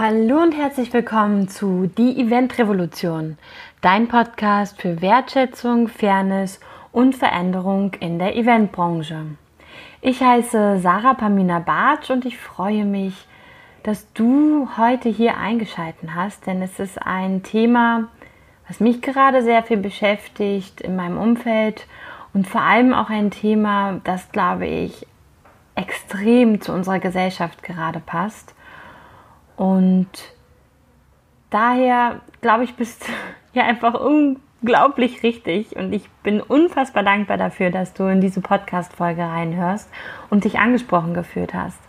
Hallo und herzlich willkommen zu Die Event Revolution, dein Podcast für Wertschätzung, Fairness und Veränderung in der Eventbranche. Ich heiße Sarah Pamina Bartsch und ich freue mich, dass du heute hier eingeschaltet hast, denn es ist ein Thema, was mich gerade sehr viel beschäftigt in meinem Umfeld und vor allem auch ein Thema, das, glaube ich, extrem zu unserer Gesellschaft gerade passt und daher, glaube ich, bist du ja einfach unglaublich richtig und ich bin unfassbar dankbar dafür, dass du in diese Podcast-Folge reinhörst und dich angesprochen gefühlt hast.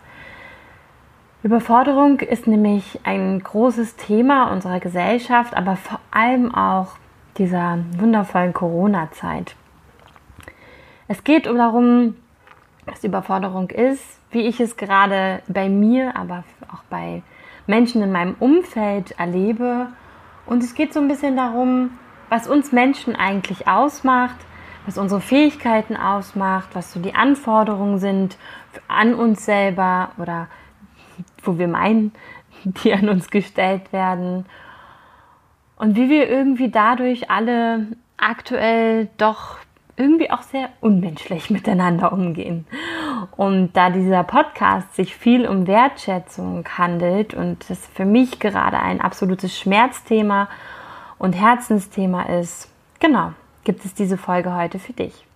Überforderung ist nämlich ein großes Thema unserer Gesellschaft, aber vor allem auch dieser wundervollen Corona-Zeit. Es geht darum, was Überforderung ist, wie ich es gerade bei mir, aber auch bei Menschen in meinem Umfeld erlebe. Und es geht so ein bisschen darum, was uns Menschen eigentlich ausmacht, was unsere Fähigkeiten ausmacht, was so die Anforderungen sind an uns selber oder wo wir meinen, die an uns gestellt werden. Und wie wir irgendwie dadurch alle aktuell doch irgendwie auch sehr unmenschlich miteinander umgehen. Und da dieser Podcast sich viel um Wertschätzung handelt und es für mich gerade ein absolutes Schmerzthema und Herzensthema ist, genau, gibt es diese Folge heute für dich.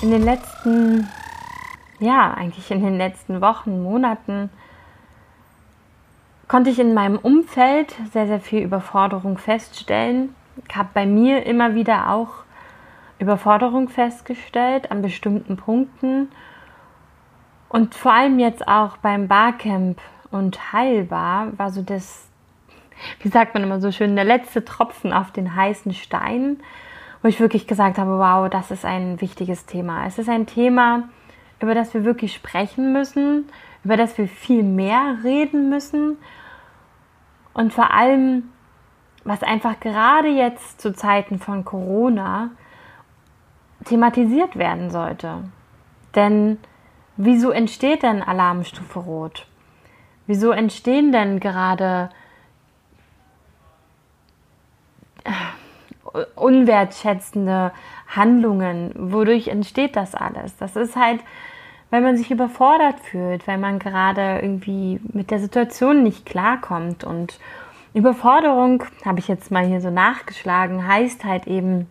In den letzten, ja, eigentlich in den letzten Wochen, Monaten konnte ich in meinem Umfeld sehr, sehr viel Überforderung feststellen. Ich habe bei mir immer wieder auch Überforderung festgestellt an bestimmten Punkten. Und vor allem jetzt auch beim Barcamp und Heilbar war so das, wie sagt man immer so schön, der letzte Tropfen auf den heißen Stein, wo ich wirklich gesagt habe, wow, das ist ein wichtiges Thema. Es ist ein Thema, über das wir wirklich sprechen müssen, über das wir viel mehr reden müssen und vor allem, was einfach gerade jetzt zu Zeiten von Corona thematisiert werden sollte. Denn wieso entsteht denn Alarmstufe Rot? Wieso entstehen denn gerade unwertschätzende Handlungen. Wodurch entsteht das alles? Das ist halt, weil man sich überfordert fühlt, weil man gerade irgendwie mit der Situation nicht klarkommt. Und Überforderung, habe ich jetzt mal hier so nachgeschlagen, heißt halt eben,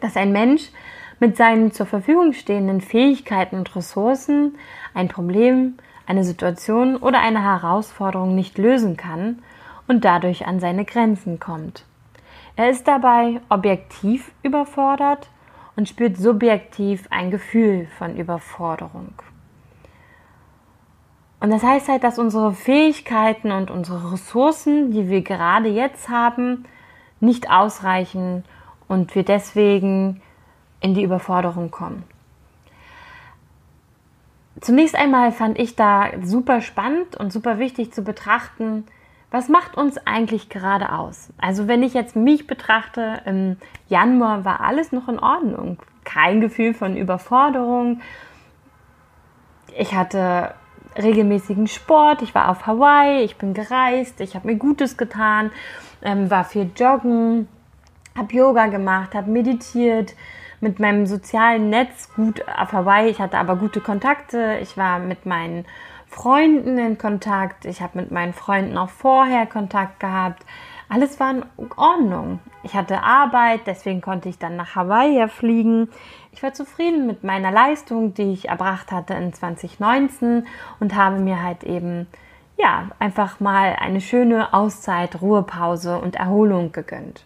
dass ein Mensch mit seinen zur Verfügung stehenden Fähigkeiten und Ressourcen ein Problem, eine Situation oder eine Herausforderung nicht lösen kann und dadurch an seine Grenzen kommt. Er ist dabei objektiv überfordert und spürt subjektiv ein Gefühl von Überforderung. Und das heißt halt, dass unsere Fähigkeiten und unsere Ressourcen, die wir gerade jetzt haben, nicht ausreichen und wir deswegen in die Überforderung kommen. Zunächst einmal fand ich da super spannend und super wichtig zu betrachten, was macht uns eigentlich gerade aus? Also wenn ich jetzt mich betrachte, im Januar war alles noch in Ordnung. Kein Gefühl von Überforderung. Ich hatte regelmäßigen Sport, ich war auf Hawaii, ich bin gereist, ich habe mir Gutes getan, ähm, war viel joggen, habe Yoga gemacht, habe meditiert, mit meinem sozialen Netz gut auf Hawaii. Ich hatte aber gute Kontakte, ich war mit meinen Freunden in Kontakt. Ich habe mit meinen Freunden auch vorher Kontakt gehabt. Alles war in Ordnung. Ich hatte Arbeit, deswegen konnte ich dann nach Hawaii fliegen. Ich war zufrieden mit meiner Leistung, die ich erbracht hatte in 2019 und habe mir halt eben ja, einfach mal eine schöne Auszeit, Ruhepause und Erholung gegönnt.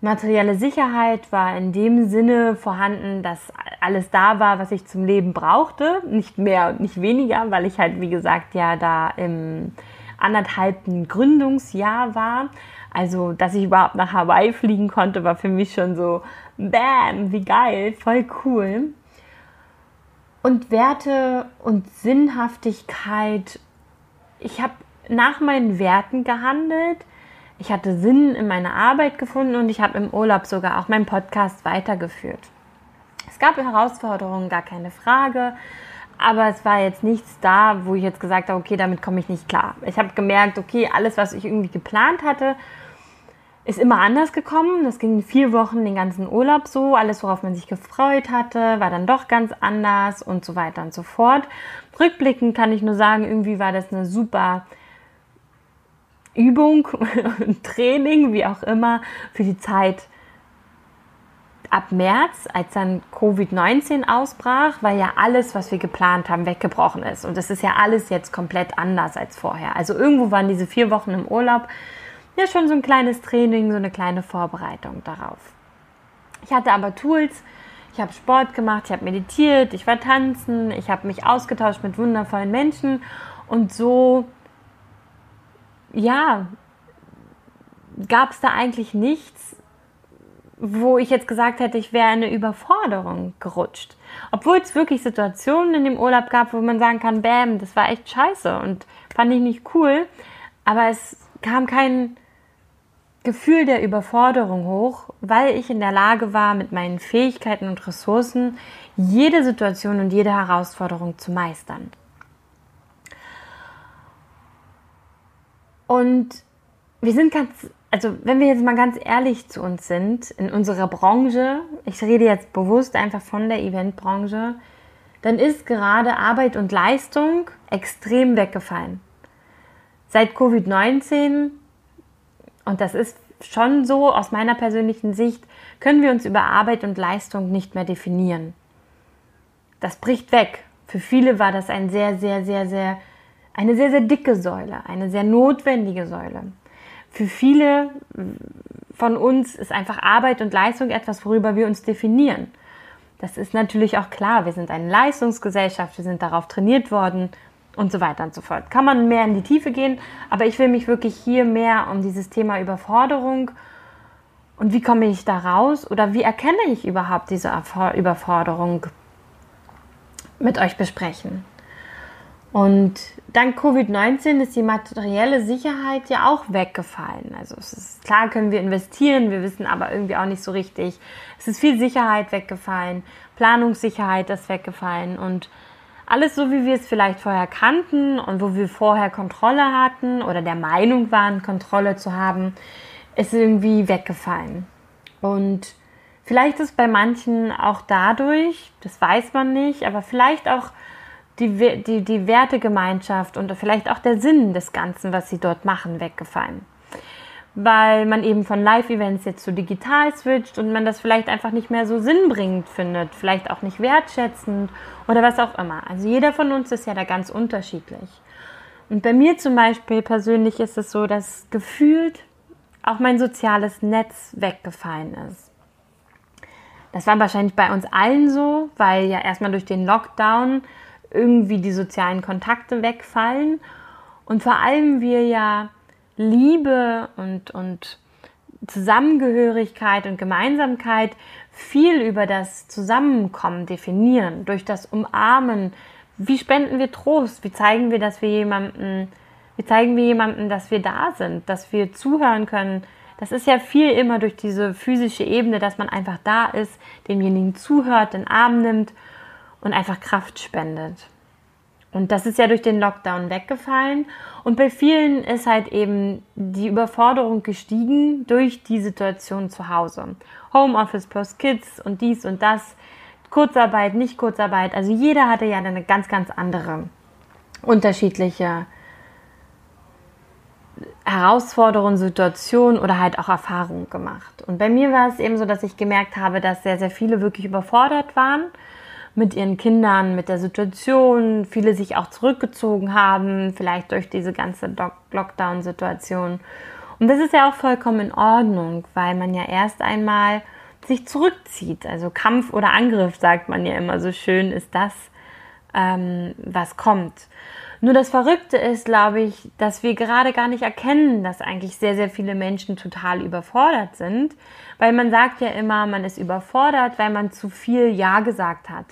Materielle Sicherheit war in dem Sinne vorhanden, dass alles da war, was ich zum Leben brauchte. Nicht mehr und nicht weniger, weil ich halt, wie gesagt, ja da im anderthalbten Gründungsjahr war. Also, dass ich überhaupt nach Hawaii fliegen konnte, war für mich schon so, bam, wie geil, voll cool. Und Werte und Sinnhaftigkeit. Ich habe nach meinen Werten gehandelt ich hatte Sinn in meiner Arbeit gefunden und ich habe im Urlaub sogar auch meinen Podcast weitergeführt. Es gab Herausforderungen, gar keine Frage, aber es war jetzt nichts da, wo ich jetzt gesagt habe, okay, damit komme ich nicht klar. Ich habe gemerkt, okay, alles, was ich irgendwie geplant hatte, ist immer anders gekommen. Das ging vier Wochen den ganzen Urlaub so. Alles, worauf man sich gefreut hatte, war dann doch ganz anders und so weiter und so fort. Rückblickend kann ich nur sagen, irgendwie war das eine super Übung, Training, wie auch immer, für die Zeit ab März, als dann Covid-19 ausbrach, weil ja alles, was wir geplant haben, weggebrochen ist. Und es ist ja alles jetzt komplett anders als vorher. Also irgendwo waren diese vier Wochen im Urlaub ja schon so ein kleines Training, so eine kleine Vorbereitung darauf. Ich hatte aber Tools, ich habe Sport gemacht, ich habe meditiert, ich war tanzen, ich habe mich ausgetauscht mit wundervollen Menschen und so ja, gab es da eigentlich nichts, wo ich jetzt gesagt hätte, ich wäre eine Überforderung gerutscht. Obwohl es wirklich Situationen in dem Urlaub gab, wo man sagen kann, bam, das war echt scheiße und fand ich nicht cool. Aber es kam kein Gefühl der Überforderung hoch, weil ich in der Lage war, mit meinen Fähigkeiten und Ressourcen jede Situation und jede Herausforderung zu meistern. Und wir sind ganz, also wenn wir jetzt mal ganz ehrlich zu uns sind, in unserer Branche, ich rede jetzt bewusst einfach von der Eventbranche, dann ist gerade Arbeit und Leistung extrem weggefallen. Seit Covid-19, und das ist schon so aus meiner persönlichen Sicht, können wir uns über Arbeit und Leistung nicht mehr definieren. Das bricht weg. Für viele war das ein sehr, sehr, sehr, sehr eine sehr, sehr dicke Säule, eine sehr notwendige Säule. Für viele von uns ist einfach Arbeit und Leistung etwas, worüber wir uns definieren. Das ist natürlich auch klar. Wir sind eine Leistungsgesellschaft, wir sind darauf trainiert worden und so weiter und so fort. Kann man mehr in die Tiefe gehen, aber ich will mich wirklich hier mehr um dieses Thema Überforderung und wie komme ich da raus oder wie erkenne ich überhaupt diese Überforderung mit euch besprechen. Und dank Covid-19 ist die materielle Sicherheit ja auch weggefallen. Also es ist klar, können wir investieren, wir wissen aber irgendwie auch nicht so richtig. Es ist viel Sicherheit weggefallen, Planungssicherheit ist weggefallen und alles so, wie wir es vielleicht vorher kannten und wo wir vorher Kontrolle hatten oder der Meinung waren, Kontrolle zu haben, ist irgendwie weggefallen. Und vielleicht ist bei manchen auch dadurch, das weiß man nicht, aber vielleicht auch die, die, die Wertegemeinschaft und vielleicht auch der Sinn des Ganzen, was sie dort machen, weggefallen. Weil man eben von Live-Events jetzt zu digital switcht und man das vielleicht einfach nicht mehr so sinnbringend findet, vielleicht auch nicht wertschätzend oder was auch immer. Also jeder von uns ist ja da ganz unterschiedlich. Und bei mir zum Beispiel persönlich ist es so, dass gefühlt auch mein soziales Netz weggefallen ist. Das war wahrscheinlich bei uns allen so, weil ja erstmal durch den Lockdown irgendwie die sozialen Kontakte wegfallen und vor allem wir ja Liebe und, und Zusammengehörigkeit und Gemeinsamkeit viel über das Zusammenkommen definieren, durch das Umarmen. Wie spenden wir Trost? Wie zeigen wir, dass wir jemanden, wie zeigen wir jemandem, dass wir da sind, dass wir zuhören können? Das ist ja viel immer durch diese physische Ebene, dass man einfach da ist, demjenigen zuhört, den Arm nimmt und einfach Kraft spendet. Und das ist ja durch den Lockdown weggefallen. Und bei vielen ist halt eben die Überforderung gestiegen durch die Situation zu Hause. Homeoffice plus Kids und dies und das. Kurzarbeit, nicht Kurzarbeit. Also jeder hatte ja eine ganz, ganz andere, unterschiedliche Herausforderungen, Situationen oder halt auch Erfahrungen gemacht. Und bei mir war es eben so, dass ich gemerkt habe, dass sehr, sehr viele wirklich überfordert waren mit ihren Kindern, mit der Situation, viele sich auch zurückgezogen haben, vielleicht durch diese ganze Lockdown-Situation. Und das ist ja auch vollkommen in Ordnung, weil man ja erst einmal sich zurückzieht. Also Kampf oder Angriff, sagt man ja immer so schön, ist das, ähm, was kommt. Nur das Verrückte ist, glaube ich, dass wir gerade gar nicht erkennen, dass eigentlich sehr, sehr viele Menschen total überfordert sind, weil man sagt ja immer, man ist überfordert, weil man zu viel Ja gesagt hat,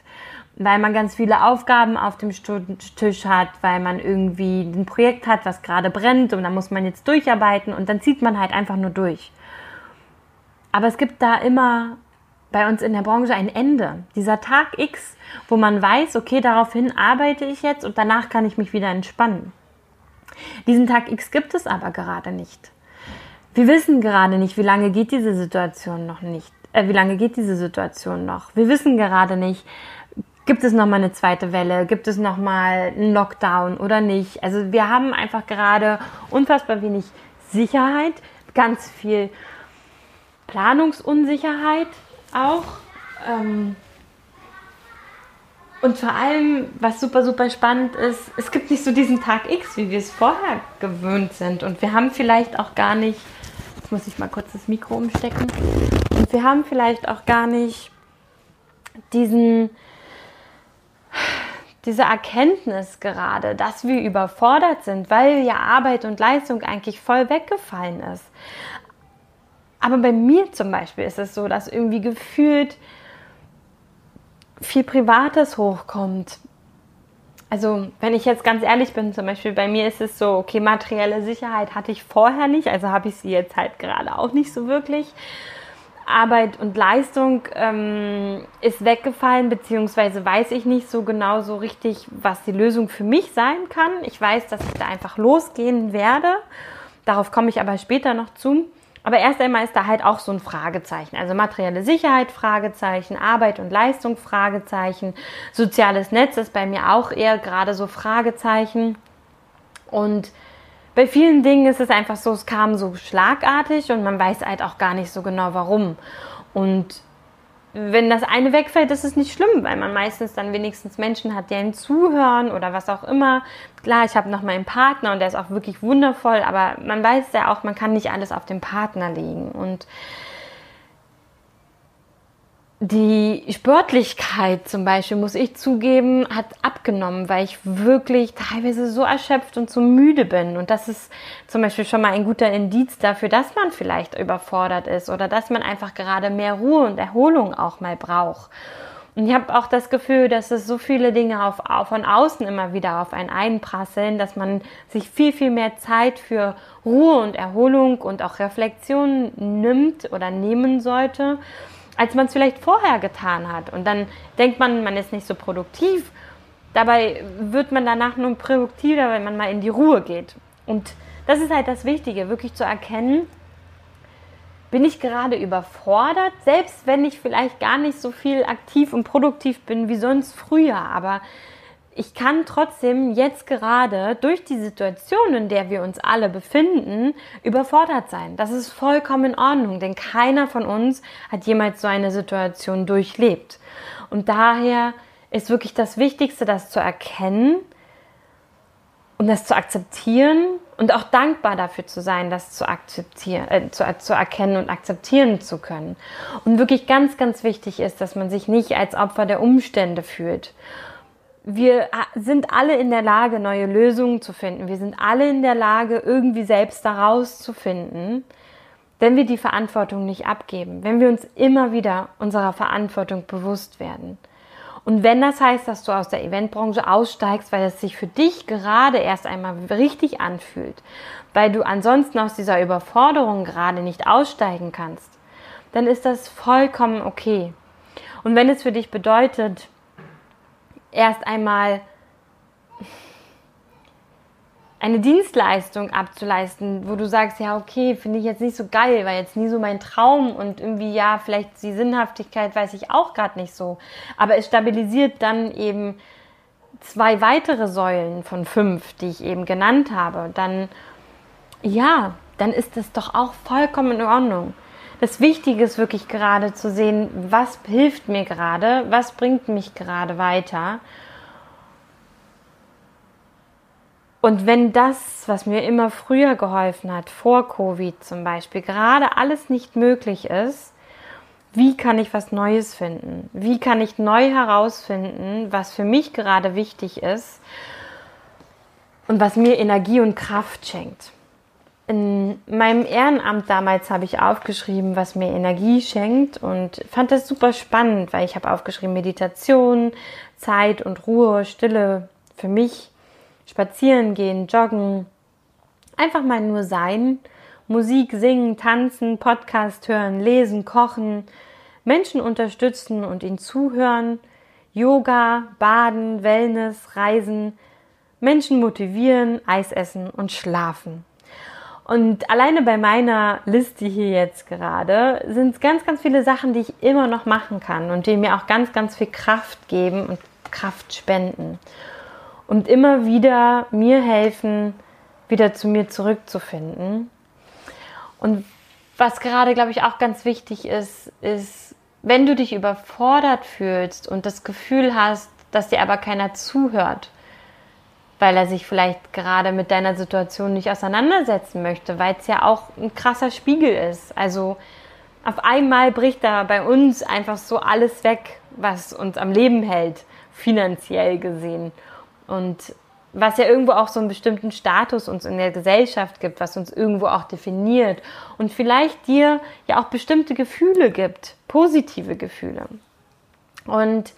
weil man ganz viele Aufgaben auf dem Tisch hat, weil man irgendwie ein Projekt hat, was gerade brennt und da muss man jetzt durcharbeiten und dann zieht man halt einfach nur durch. Aber es gibt da immer bei uns in der Branche ein Ende. Dieser Tag X, wo man weiß, okay, daraufhin arbeite ich jetzt und danach kann ich mich wieder entspannen. Diesen Tag X gibt es aber gerade nicht. Wir wissen gerade nicht, wie lange geht diese Situation noch nicht. Äh, wie lange geht diese Situation noch? Wir wissen gerade nicht, gibt es noch mal eine zweite Welle, gibt es noch mal einen Lockdown oder nicht. Also wir haben einfach gerade unfassbar wenig Sicherheit, ganz viel Planungsunsicherheit auch. Ähm und vor allem, was super, super spannend ist, es gibt nicht so diesen Tag X, wie wir es vorher gewöhnt sind. Und wir haben vielleicht auch gar nicht, jetzt muss ich mal kurz das Mikro umstecken, und wir haben vielleicht auch gar nicht diesen, diese Erkenntnis gerade, dass wir überfordert sind, weil ja Arbeit und Leistung eigentlich voll weggefallen ist. Aber bei mir zum Beispiel ist es so, dass irgendwie gefühlt viel Privates hochkommt. Also, wenn ich jetzt ganz ehrlich bin, zum Beispiel bei mir ist es so, okay, materielle Sicherheit hatte ich vorher nicht, also habe ich sie jetzt halt gerade auch nicht so wirklich. Arbeit und Leistung ähm, ist weggefallen, beziehungsweise weiß ich nicht so genau so richtig, was die Lösung für mich sein kann. Ich weiß, dass ich da einfach losgehen werde. Darauf komme ich aber später noch zu. Aber erst einmal ist da halt auch so ein Fragezeichen. Also materielle Sicherheit, Fragezeichen, Arbeit und Leistung, Fragezeichen. Soziales Netz ist bei mir auch eher gerade so Fragezeichen. Und bei vielen Dingen ist es einfach so, es kam so schlagartig und man weiß halt auch gar nicht so genau warum. Und wenn das eine wegfällt, ist es nicht schlimm, weil man meistens dann wenigstens Menschen hat, die einen zuhören oder was auch immer. Klar, ich habe noch meinen Partner und der ist auch wirklich wundervoll, aber man weiß ja auch, man kann nicht alles auf den Partner legen. Und die Sportlichkeit zum Beispiel, muss ich zugeben, hat abgenommen, weil ich wirklich teilweise so erschöpft und so müde bin. Und das ist zum Beispiel schon mal ein guter Indiz dafür, dass man vielleicht überfordert ist oder dass man einfach gerade mehr Ruhe und Erholung auch mal braucht. Und ich habe auch das Gefühl, dass es so viele Dinge auf, auf, von außen immer wieder auf einen einprasseln, dass man sich viel, viel mehr Zeit für Ruhe und Erholung und auch Reflexion nimmt oder nehmen sollte als man es vielleicht vorher getan hat. Und dann denkt man, man ist nicht so produktiv. Dabei wird man danach nur produktiver, wenn man mal in die Ruhe geht. Und das ist halt das Wichtige, wirklich zu erkennen, bin ich gerade überfordert, selbst wenn ich vielleicht gar nicht so viel aktiv und produktiv bin wie sonst früher. Aber ich kann trotzdem jetzt gerade durch die Situation, in der wir uns alle befinden, überfordert sein. Das ist vollkommen in Ordnung, denn keiner von uns hat jemals so eine Situation durchlebt. Und daher ist wirklich das Wichtigste, das zu erkennen und das zu akzeptieren und auch dankbar dafür zu sein, das zu akzeptieren, äh, zu, zu erkennen und akzeptieren zu können. Und wirklich ganz, ganz wichtig ist, dass man sich nicht als Opfer der Umstände fühlt wir sind alle in der Lage, neue Lösungen zu finden. Wir sind alle in der Lage, irgendwie selbst daraus zu finden, wenn wir die Verantwortung nicht abgeben, wenn wir uns immer wieder unserer Verantwortung bewusst werden. Und wenn das heißt, dass du aus der Eventbranche aussteigst, weil es sich für dich gerade erst einmal richtig anfühlt, weil du ansonsten aus dieser Überforderung gerade nicht aussteigen kannst, dann ist das vollkommen okay. Und wenn es für dich bedeutet, erst einmal eine Dienstleistung abzuleisten, wo du sagst, ja, okay, finde ich jetzt nicht so geil, war jetzt nie so mein Traum und irgendwie, ja, vielleicht die Sinnhaftigkeit weiß ich auch gerade nicht so. Aber es stabilisiert dann eben zwei weitere Säulen von fünf, die ich eben genannt habe. Dann, ja, dann ist das doch auch vollkommen in Ordnung. Das Wichtige ist wirklich gerade zu sehen, was hilft mir gerade, was bringt mich gerade weiter. Und wenn das, was mir immer früher geholfen hat, vor Covid zum Beispiel, gerade alles nicht möglich ist, wie kann ich was Neues finden? Wie kann ich neu herausfinden, was für mich gerade wichtig ist und was mir Energie und Kraft schenkt? In meinem Ehrenamt damals habe ich aufgeschrieben, was mir Energie schenkt und fand das super spannend, weil ich habe aufgeschrieben Meditation, Zeit und Ruhe, Stille für mich, spazieren gehen, joggen, einfach mal nur sein, Musik singen, tanzen, Podcast hören, lesen, kochen, Menschen unterstützen und ihnen zuhören, Yoga, Baden, Wellness, Reisen, Menschen motivieren, Eis essen und schlafen. Und alleine bei meiner Liste hier jetzt gerade sind es ganz, ganz viele Sachen, die ich immer noch machen kann und die mir auch ganz, ganz viel Kraft geben und Kraft spenden. Und immer wieder mir helfen, wieder zu mir zurückzufinden. Und was gerade, glaube ich, auch ganz wichtig ist, ist, wenn du dich überfordert fühlst und das Gefühl hast, dass dir aber keiner zuhört, weil er sich vielleicht gerade mit deiner Situation nicht auseinandersetzen möchte, weil es ja auch ein krasser Spiegel ist. Also auf einmal bricht da bei uns einfach so alles weg, was uns am Leben hält, finanziell gesehen. Und was ja irgendwo auch so einen bestimmten Status uns in der Gesellschaft gibt, was uns irgendwo auch definiert und vielleicht dir ja auch bestimmte Gefühle gibt, positive Gefühle. Und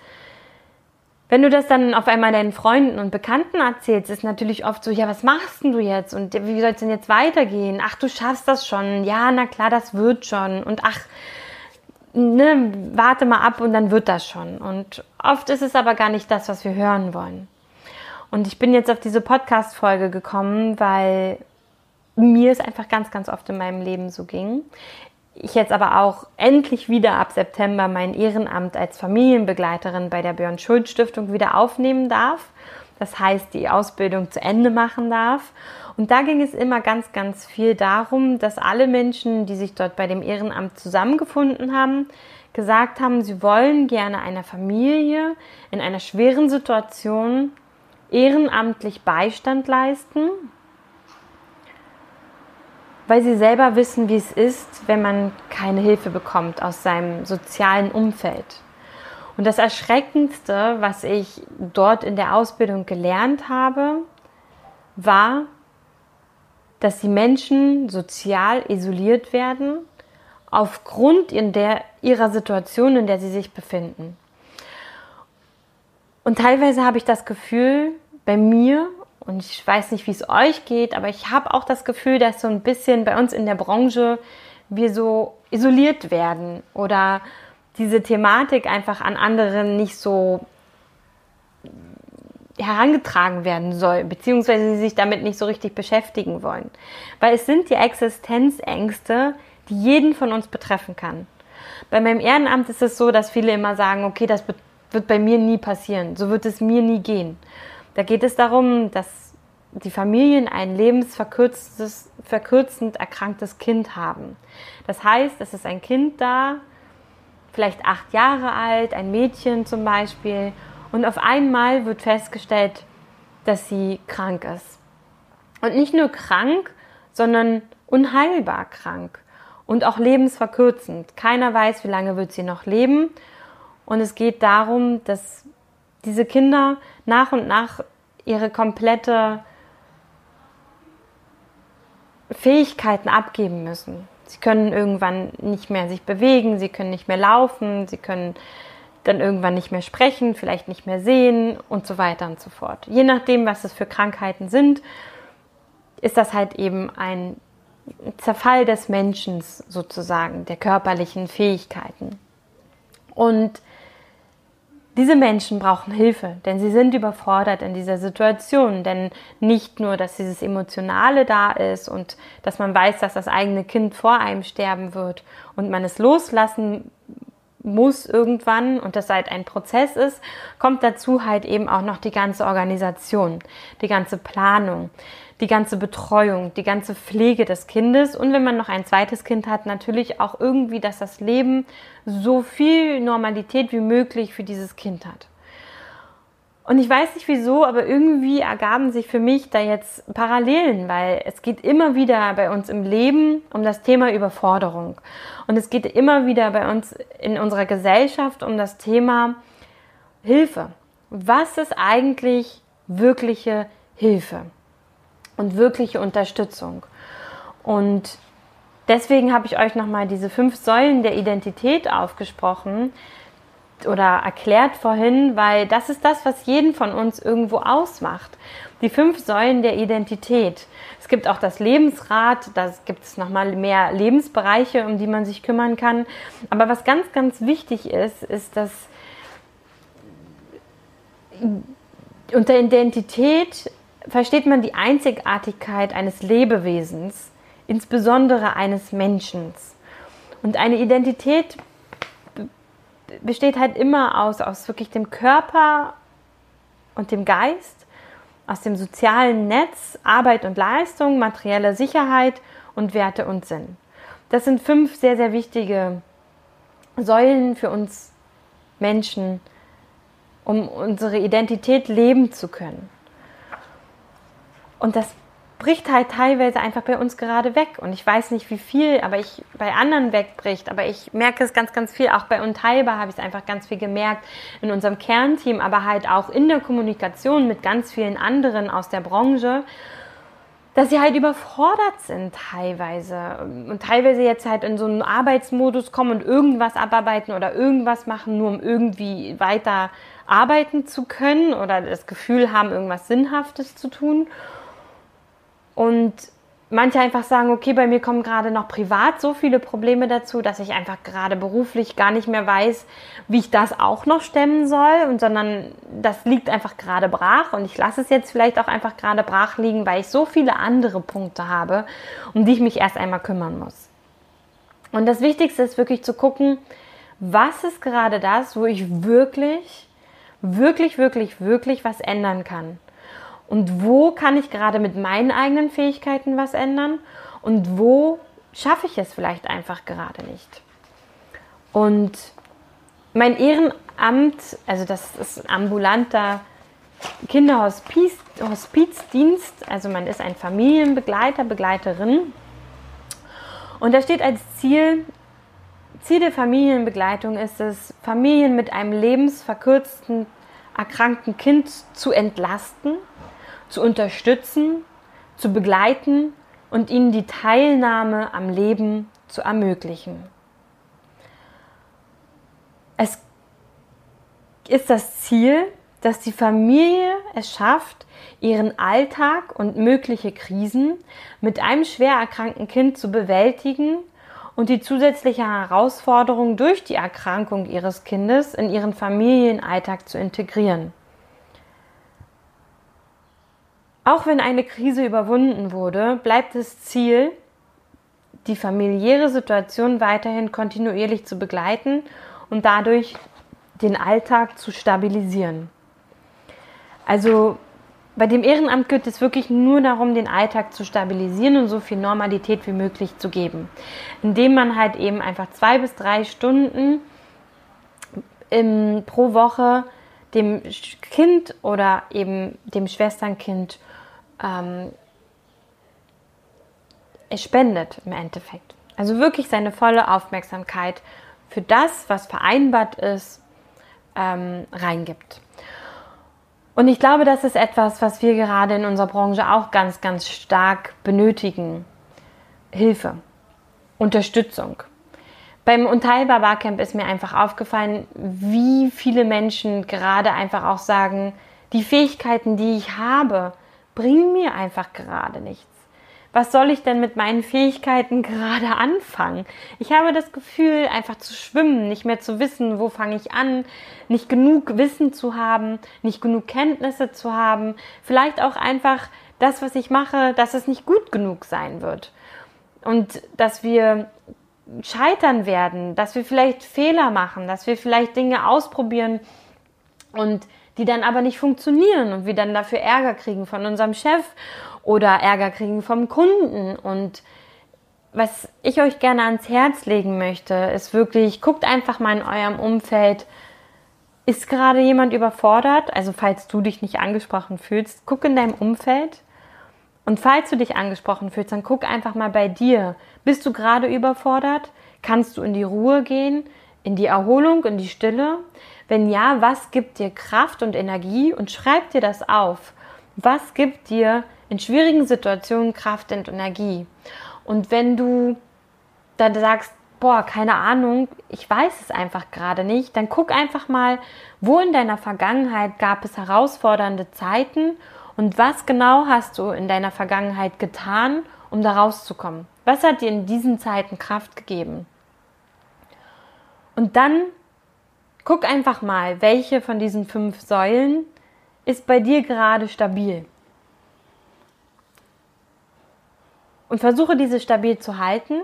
wenn du das dann auf einmal deinen Freunden und Bekannten erzählst, ist natürlich oft so, ja, was machst denn du jetzt? Und wie soll es denn jetzt weitergehen? Ach, du schaffst das schon. Ja, na klar, das wird schon. Und ach, ne, warte mal ab und dann wird das schon. Und oft ist es aber gar nicht das, was wir hören wollen. Und ich bin jetzt auf diese Podcast-Folge gekommen, weil mir es einfach ganz, ganz oft in meinem Leben so ging ich jetzt aber auch endlich wieder ab September mein Ehrenamt als Familienbegleiterin bei der Björn Schuld Stiftung wieder aufnehmen darf. Das heißt, die Ausbildung zu Ende machen darf. Und da ging es immer ganz, ganz viel darum, dass alle Menschen, die sich dort bei dem Ehrenamt zusammengefunden haben, gesagt haben, sie wollen gerne einer Familie in einer schweren Situation ehrenamtlich Beistand leisten weil sie selber wissen, wie es ist, wenn man keine Hilfe bekommt aus seinem sozialen Umfeld. Und das Erschreckendste, was ich dort in der Ausbildung gelernt habe, war, dass die Menschen sozial isoliert werden aufgrund der, ihrer Situation, in der sie sich befinden. Und teilweise habe ich das Gefühl, bei mir und ich weiß nicht, wie es euch geht, aber ich habe auch das Gefühl, dass so ein bisschen bei uns in der Branche wir so isoliert werden oder diese Thematik einfach an anderen nicht so herangetragen werden soll, beziehungsweise sie sich damit nicht so richtig beschäftigen wollen. Weil es sind die Existenzängste, die jeden von uns betreffen kann. Bei meinem Ehrenamt ist es so, dass viele immer sagen, okay, das wird bei mir nie passieren, so wird es mir nie gehen. Da geht es darum, dass die Familien ein lebensverkürzend erkranktes Kind haben. Das heißt, es ist ein Kind da, vielleicht acht Jahre alt, ein Mädchen zum Beispiel, und auf einmal wird festgestellt, dass sie krank ist. Und nicht nur krank, sondern unheilbar krank und auch lebensverkürzend. Keiner weiß, wie lange wird sie noch leben. Und es geht darum, dass diese Kinder nach und nach ihre komplette Fähigkeiten abgeben müssen. Sie können irgendwann nicht mehr sich bewegen, sie können nicht mehr laufen, sie können dann irgendwann nicht mehr sprechen, vielleicht nicht mehr sehen und so weiter und so fort. Je nachdem, was es für Krankheiten sind, ist das halt eben ein Zerfall des Menschen sozusagen, der körperlichen Fähigkeiten. Und diese Menschen brauchen Hilfe, denn sie sind überfordert in dieser Situation. Denn nicht nur, dass dieses Emotionale da ist und dass man weiß, dass das eigene Kind vor einem sterben wird und man es loslassen muss irgendwann und das halt ein Prozess ist, kommt dazu halt eben auch noch die ganze Organisation, die ganze Planung, die ganze Betreuung, die ganze Pflege des Kindes und wenn man noch ein zweites Kind hat, natürlich auch irgendwie, dass das Leben so viel Normalität wie möglich für dieses Kind hat. Und ich weiß nicht wieso, aber irgendwie ergaben sich für mich da jetzt Parallelen, weil es geht immer wieder bei uns im Leben um das Thema Überforderung. Und es geht immer wieder bei uns in unserer Gesellschaft um das Thema Hilfe. Was ist eigentlich wirkliche Hilfe und wirkliche Unterstützung? Und deswegen habe ich euch nochmal diese fünf Säulen der Identität aufgesprochen, oder erklärt vorhin, weil das ist das, was jeden von uns irgendwo ausmacht. Die fünf Säulen der Identität. Es gibt auch das Lebensrad, da gibt es nochmal mehr Lebensbereiche, um die man sich kümmern kann. Aber was ganz, ganz wichtig ist, ist, dass unter Identität versteht man die Einzigartigkeit eines Lebewesens, insbesondere eines Menschen. Und eine Identität besteht halt immer aus, aus wirklich dem Körper und dem Geist, aus dem sozialen Netz, Arbeit und Leistung, materielle Sicherheit und Werte und Sinn. Das sind fünf sehr, sehr wichtige Säulen für uns Menschen, um unsere Identität leben zu können. Und das bricht halt teilweise einfach bei uns gerade weg. Und ich weiß nicht, wie viel, aber ich bei anderen wegbricht. Aber ich merke es ganz, ganz viel. Auch bei Unteilbar habe ich es einfach ganz viel gemerkt in unserem Kernteam, aber halt auch in der Kommunikation mit ganz vielen anderen aus der Branche, dass sie halt überfordert sind teilweise. Und teilweise jetzt halt in so einen Arbeitsmodus kommen und irgendwas abarbeiten oder irgendwas machen, nur um irgendwie weiter arbeiten zu können oder das Gefühl haben, irgendwas Sinnhaftes zu tun. Und manche einfach sagen, okay, bei mir kommen gerade noch privat so viele Probleme dazu, dass ich einfach gerade beruflich gar nicht mehr weiß, wie ich das auch noch stemmen soll, und sondern das liegt einfach gerade brach und ich lasse es jetzt vielleicht auch einfach gerade brach liegen, weil ich so viele andere Punkte habe, um die ich mich erst einmal kümmern muss. Und das Wichtigste ist wirklich zu gucken, was ist gerade das, wo ich wirklich, wirklich, wirklich, wirklich was ändern kann. Und wo kann ich gerade mit meinen eigenen Fähigkeiten was ändern? Und wo schaffe ich es vielleicht einfach gerade nicht? Und mein Ehrenamt, also das ist ein ambulanter Kinderhospizdienst, also man ist ein Familienbegleiter, Begleiterin. Und da steht als Ziel, Ziel der Familienbegleitung ist es, Familien mit einem lebensverkürzten, erkrankten Kind zu entlasten zu unterstützen, zu begleiten und ihnen die Teilnahme am Leben zu ermöglichen. Es ist das Ziel, dass die Familie es schafft, ihren Alltag und mögliche Krisen mit einem schwer erkrankten Kind zu bewältigen und die zusätzliche Herausforderung durch die Erkrankung ihres Kindes in ihren Familienalltag zu integrieren. Auch wenn eine Krise überwunden wurde, bleibt das Ziel, die familiäre Situation weiterhin kontinuierlich zu begleiten und dadurch den Alltag zu stabilisieren. Also bei dem Ehrenamt geht es wirklich nur darum, den Alltag zu stabilisieren und so viel Normalität wie möglich zu geben, indem man halt eben einfach zwei bis drei Stunden im, pro Woche dem Kind oder eben dem Schwesternkind ähm, spendet im Endeffekt. Also wirklich seine volle Aufmerksamkeit für das, was vereinbart ist, ähm, reingibt. Und ich glaube, das ist etwas, was wir gerade in unserer Branche auch ganz, ganz stark benötigen. Hilfe, Unterstützung. Beim Unteilbar Barcamp ist mir einfach aufgefallen, wie viele Menschen gerade einfach auch sagen, die Fähigkeiten, die ich habe, bringen mir einfach gerade nichts. Was soll ich denn mit meinen Fähigkeiten gerade anfangen? Ich habe das Gefühl, einfach zu schwimmen, nicht mehr zu wissen, wo fange ich an, nicht genug Wissen zu haben, nicht genug Kenntnisse zu haben, vielleicht auch einfach das, was ich mache, dass es nicht gut genug sein wird. Und dass wir scheitern werden, dass wir vielleicht Fehler machen, dass wir vielleicht Dinge ausprobieren und die dann aber nicht funktionieren und wir dann dafür Ärger kriegen von unserem Chef oder Ärger kriegen vom Kunden. Und was ich euch gerne ans Herz legen möchte, ist wirklich, guckt einfach mal in eurem Umfeld, Ist gerade jemand überfordert? Also falls du dich nicht angesprochen fühlst, guck in deinem Umfeld. Und falls du dich angesprochen fühlst, dann guck einfach mal bei dir. Bist du gerade überfordert? Kannst du in die Ruhe gehen, in die Erholung, in die Stille? Wenn ja, was gibt dir Kraft und Energie? Und schreib dir das auf. Was gibt dir in schwierigen Situationen Kraft und Energie? Und wenn du dann sagst, boah, keine Ahnung, ich weiß es einfach gerade nicht, dann guck einfach mal, wo in deiner Vergangenheit gab es herausfordernde Zeiten und was genau hast du in deiner Vergangenheit getan, um da rauszukommen? Was hat dir in diesen Zeiten Kraft gegeben? Und dann guck einfach mal, welche von diesen fünf Säulen ist bei dir gerade stabil. Und versuche diese stabil zu halten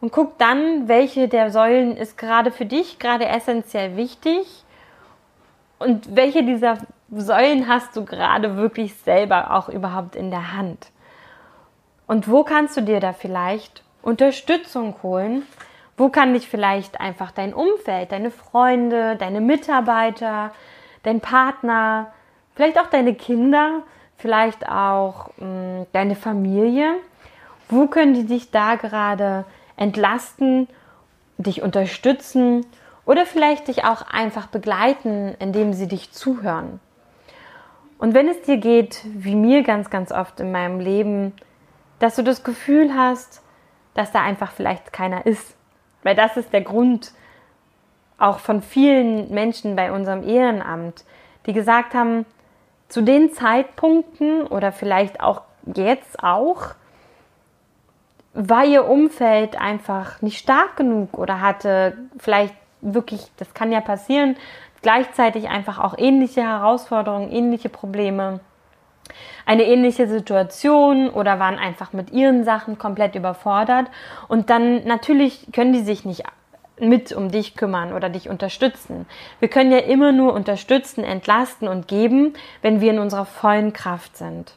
und guck dann, welche der Säulen ist gerade für dich gerade essentiell wichtig und welche dieser Säulen hast du gerade wirklich selber auch überhaupt in der Hand. Und wo kannst du dir da vielleicht Unterstützung holen? Wo kann dich vielleicht einfach dein Umfeld, deine Freunde, deine Mitarbeiter, dein Partner, vielleicht auch deine Kinder, vielleicht auch mh, hm, deine Familie, wo können die dich da gerade entlasten, dich unterstützen oder vielleicht dich auch einfach begleiten, indem sie dich zuhören. Und wenn es dir geht, wie mir ganz, ganz oft in meinem Leben, dass du das Gefühl hast, dass da einfach vielleicht keiner ist. Weil das ist der Grund auch von vielen Menschen bei unserem Ehrenamt, die gesagt haben, zu den Zeitpunkten oder vielleicht auch jetzt auch, war ihr Umfeld einfach nicht stark genug oder hatte vielleicht wirklich, das kann ja passieren, gleichzeitig einfach auch ähnliche Herausforderungen, ähnliche Probleme, eine ähnliche Situation oder waren einfach mit ihren Sachen komplett überfordert. Und dann natürlich können die sich nicht mit um dich kümmern oder dich unterstützen. Wir können ja immer nur unterstützen, entlasten und geben, wenn wir in unserer vollen Kraft sind.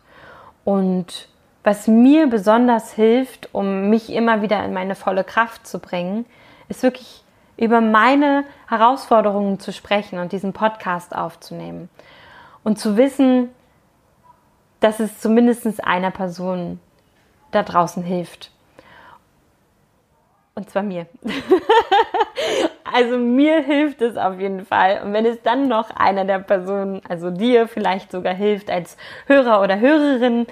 Und was mir besonders hilft, um mich immer wieder in meine volle Kraft zu bringen, ist wirklich über meine Herausforderungen zu sprechen und diesen Podcast aufzunehmen. Und zu wissen, dass es zumindest einer Person da draußen hilft. Und zwar mir. also mir hilft es auf jeden Fall. Und wenn es dann noch einer der Personen, also dir vielleicht sogar hilft als Hörer oder Hörerin,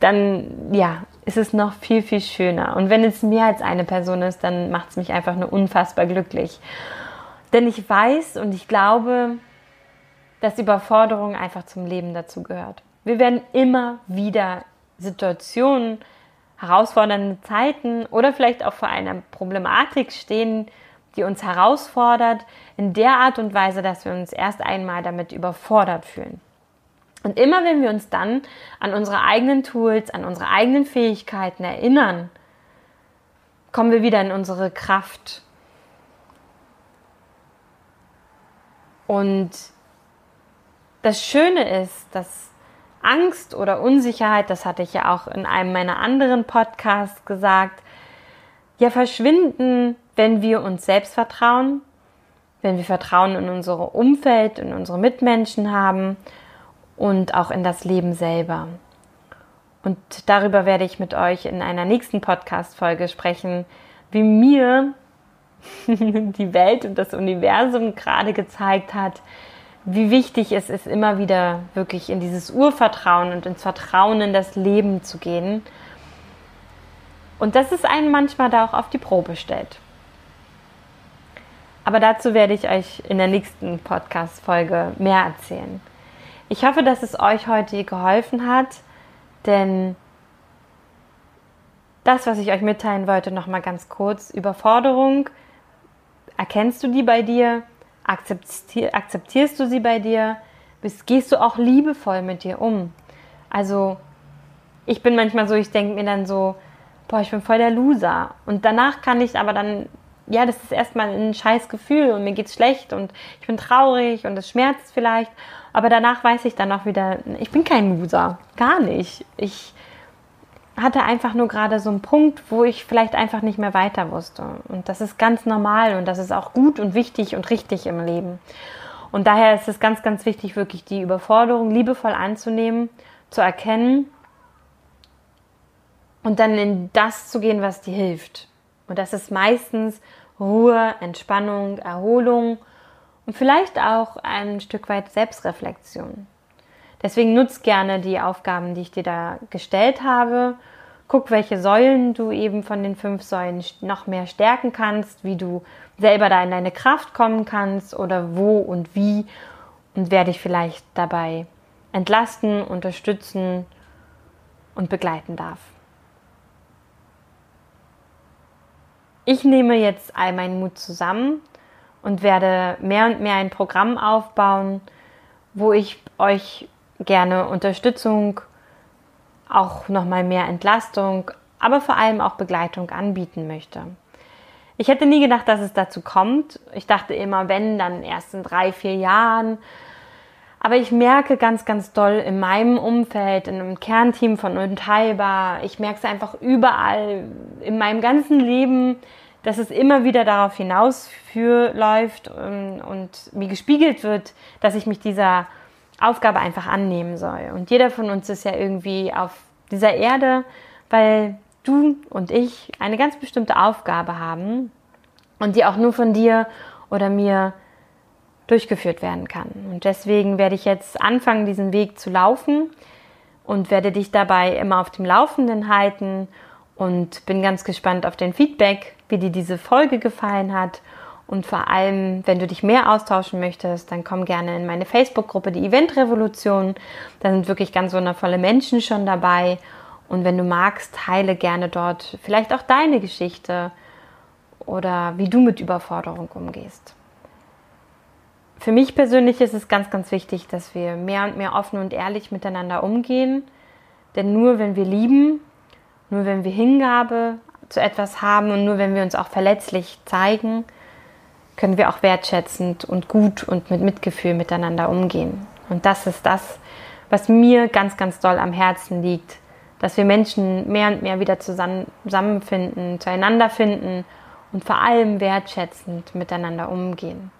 dann ja, ist es noch viel, viel schöner. Und wenn es mehr als eine Person ist, dann macht es mich einfach nur unfassbar glücklich. Denn ich weiß und ich glaube, dass Überforderung einfach zum Leben dazu gehört. Wir werden immer wieder Situationen, herausfordernde Zeiten oder vielleicht auch vor einer Problematik stehen, die uns herausfordert, in der Art und Weise, dass wir uns erst einmal damit überfordert fühlen. Und immer wenn wir uns dann an unsere eigenen Tools, an unsere eigenen Fähigkeiten erinnern, kommen wir wieder in unsere Kraft. Und das Schöne ist, dass Angst oder Unsicherheit, das hatte ich ja auch in einem meiner anderen Podcasts gesagt, ja verschwinden, wenn wir uns selbst vertrauen, wenn wir Vertrauen in unser Umfeld, in unsere Mitmenschen haben und auch in das Leben selber. Und darüber werde ich mit euch in einer nächsten Podcast-Folge sprechen, wie mir die Welt und das Universum gerade gezeigt hat, wie wichtig es ist, immer wieder wirklich in dieses Urvertrauen und ins Vertrauen in das Leben zu gehen. Und dass es einen manchmal da auch auf die Probe stellt. Aber dazu werde ich euch in der nächsten Podcast-Folge mehr erzählen. Ich hoffe, dass es euch heute geholfen hat, denn das, was ich euch mitteilen wollte, nochmal ganz kurz. Überforderung, erkennst du die bei dir? Akzeptier, akzeptierst du sie bei dir? Bist, gehst du auch liebevoll mit dir um? Also, ich bin manchmal so, ich denke mir dann so, boah, ich bin voll der Loser. Und danach kann ich aber dann, ja, das ist erstmal ein scheiß Gefühl und mir geht's schlecht und ich bin traurig und es schmerzt vielleicht. Aber danach weiß ich dann auch wieder, ich bin kein Loser. Gar nicht. Ich hatte einfach nur gerade so einen Punkt, wo ich vielleicht einfach nicht mehr weiter wusste. Und das ist ganz normal und das ist auch gut und wichtig und richtig im Leben. Und daher ist es ganz, ganz wichtig, wirklich die Überforderung liebevoll anzunehmen, zu erkennen und dann in das zu gehen, was dir hilft. Und das ist meistens Ruhe, Entspannung, Erholung und vielleicht auch ein Stück weit Selbstreflexion. Deswegen nutz gerne die Aufgaben, die ich dir da gestellt habe. Guck, welche Säulen du eben von den fünf Säulen noch mehr stärken kannst, wie du selber da in deine Kraft kommen kannst oder wo und wie und wer dich vielleicht dabei entlasten, unterstützen und begleiten darf. Ich nehme jetzt all meinen Mut zusammen und werde mehr und mehr ein Programm aufbauen, wo ich euch gerne Unterstützung, auch nochmal mehr Entlastung, aber vor allem auch Begleitung anbieten möchte. Ich hätte nie gedacht, dass es dazu kommt. Ich dachte immer, wenn, dann erst in drei, vier Jahren. Aber ich merke ganz, ganz doll in meinem Umfeld, in einem Kernteam von Unteilbar, ich merke es einfach überall in meinem ganzen Leben, dass es immer wieder darauf hinausläuft ähm, und mir gespiegelt wird, dass ich mich dieser Aufgabe einfach annehmen soll. Und jeder von uns ist ja irgendwie auf dieser Erde, weil du und ich eine ganz bestimmte Aufgabe haben und die auch nur von dir oder mir durchgeführt werden kann. Und deswegen werde ich jetzt anfangen, diesen Weg zu laufen und werde dich dabei immer auf dem Laufenden halten und bin ganz gespannt auf den Feedback, wie dir diese Folge gefallen hat. Und vor allem, wenn du dich mehr austauschen möchtest, dann komm gerne in meine Facebook-Gruppe, die Event Revolution. Da sind wirklich ganz wundervolle Menschen schon dabei. Und wenn du magst, teile gerne dort vielleicht auch deine Geschichte oder wie du mit Überforderung umgehst. Für mich persönlich ist es ganz, ganz wichtig, dass wir mehr und mehr offen und ehrlich miteinander umgehen. Denn nur wenn wir lieben, nur wenn wir Hingabe zu etwas haben und nur wenn wir uns auch verletzlich zeigen, können wir auch wertschätzend und gut und mit Mitgefühl miteinander umgehen. Und das ist das, was mir ganz, ganz doll am Herzen liegt, dass wir Menschen mehr und mehr wieder zusammenfinden, zueinander finden und vor allem wertschätzend miteinander umgehen.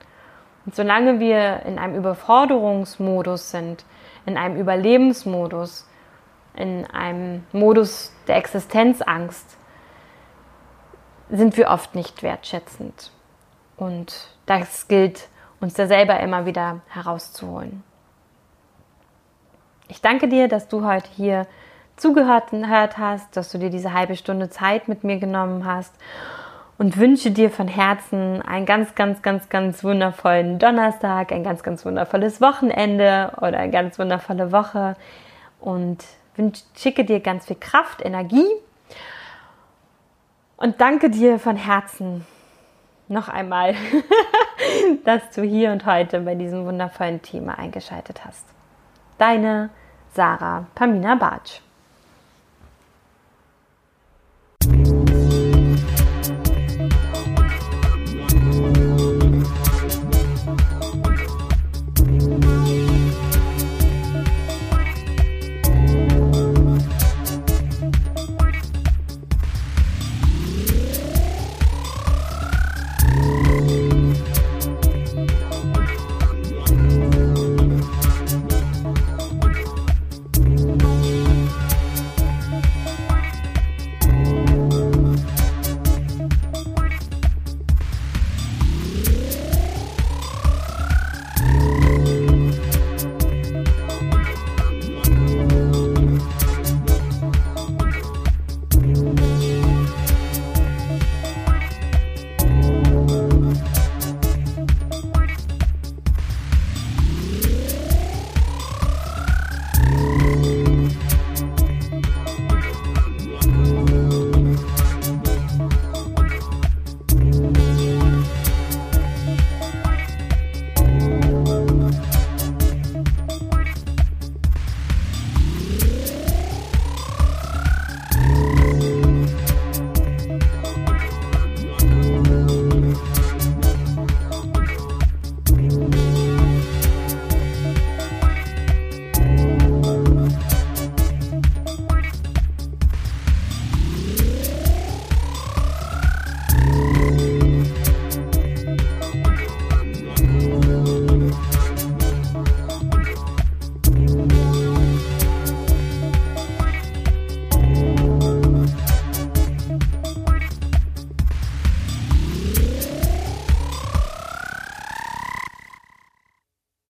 Und solange wir in einem Überforderungsmodus sind, in einem Überlebensmodus, in einem Modus der Existenzangst, sind wir oft nicht wertschätzend. Und das gilt uns da selber immer wieder herauszuholen. Ich danke dir, dass du heute hier zugehört hast, dass du dir diese halbe Stunde Zeit mit mir genommen hast und wünsche dir von Herzen einen ganz, ganz, ganz, ganz wundervollen Donnerstag, ein ganz, ganz wundervolles Wochenende oder eine ganz wundervolle Woche und wünsche, schicke dir ganz viel Kraft, Energie und danke dir von Herzen noch einmal, dass du hier und heute bei diesem wundervollen Thema eingeschaltet hast. Deine Sarah Pamina Bartsch.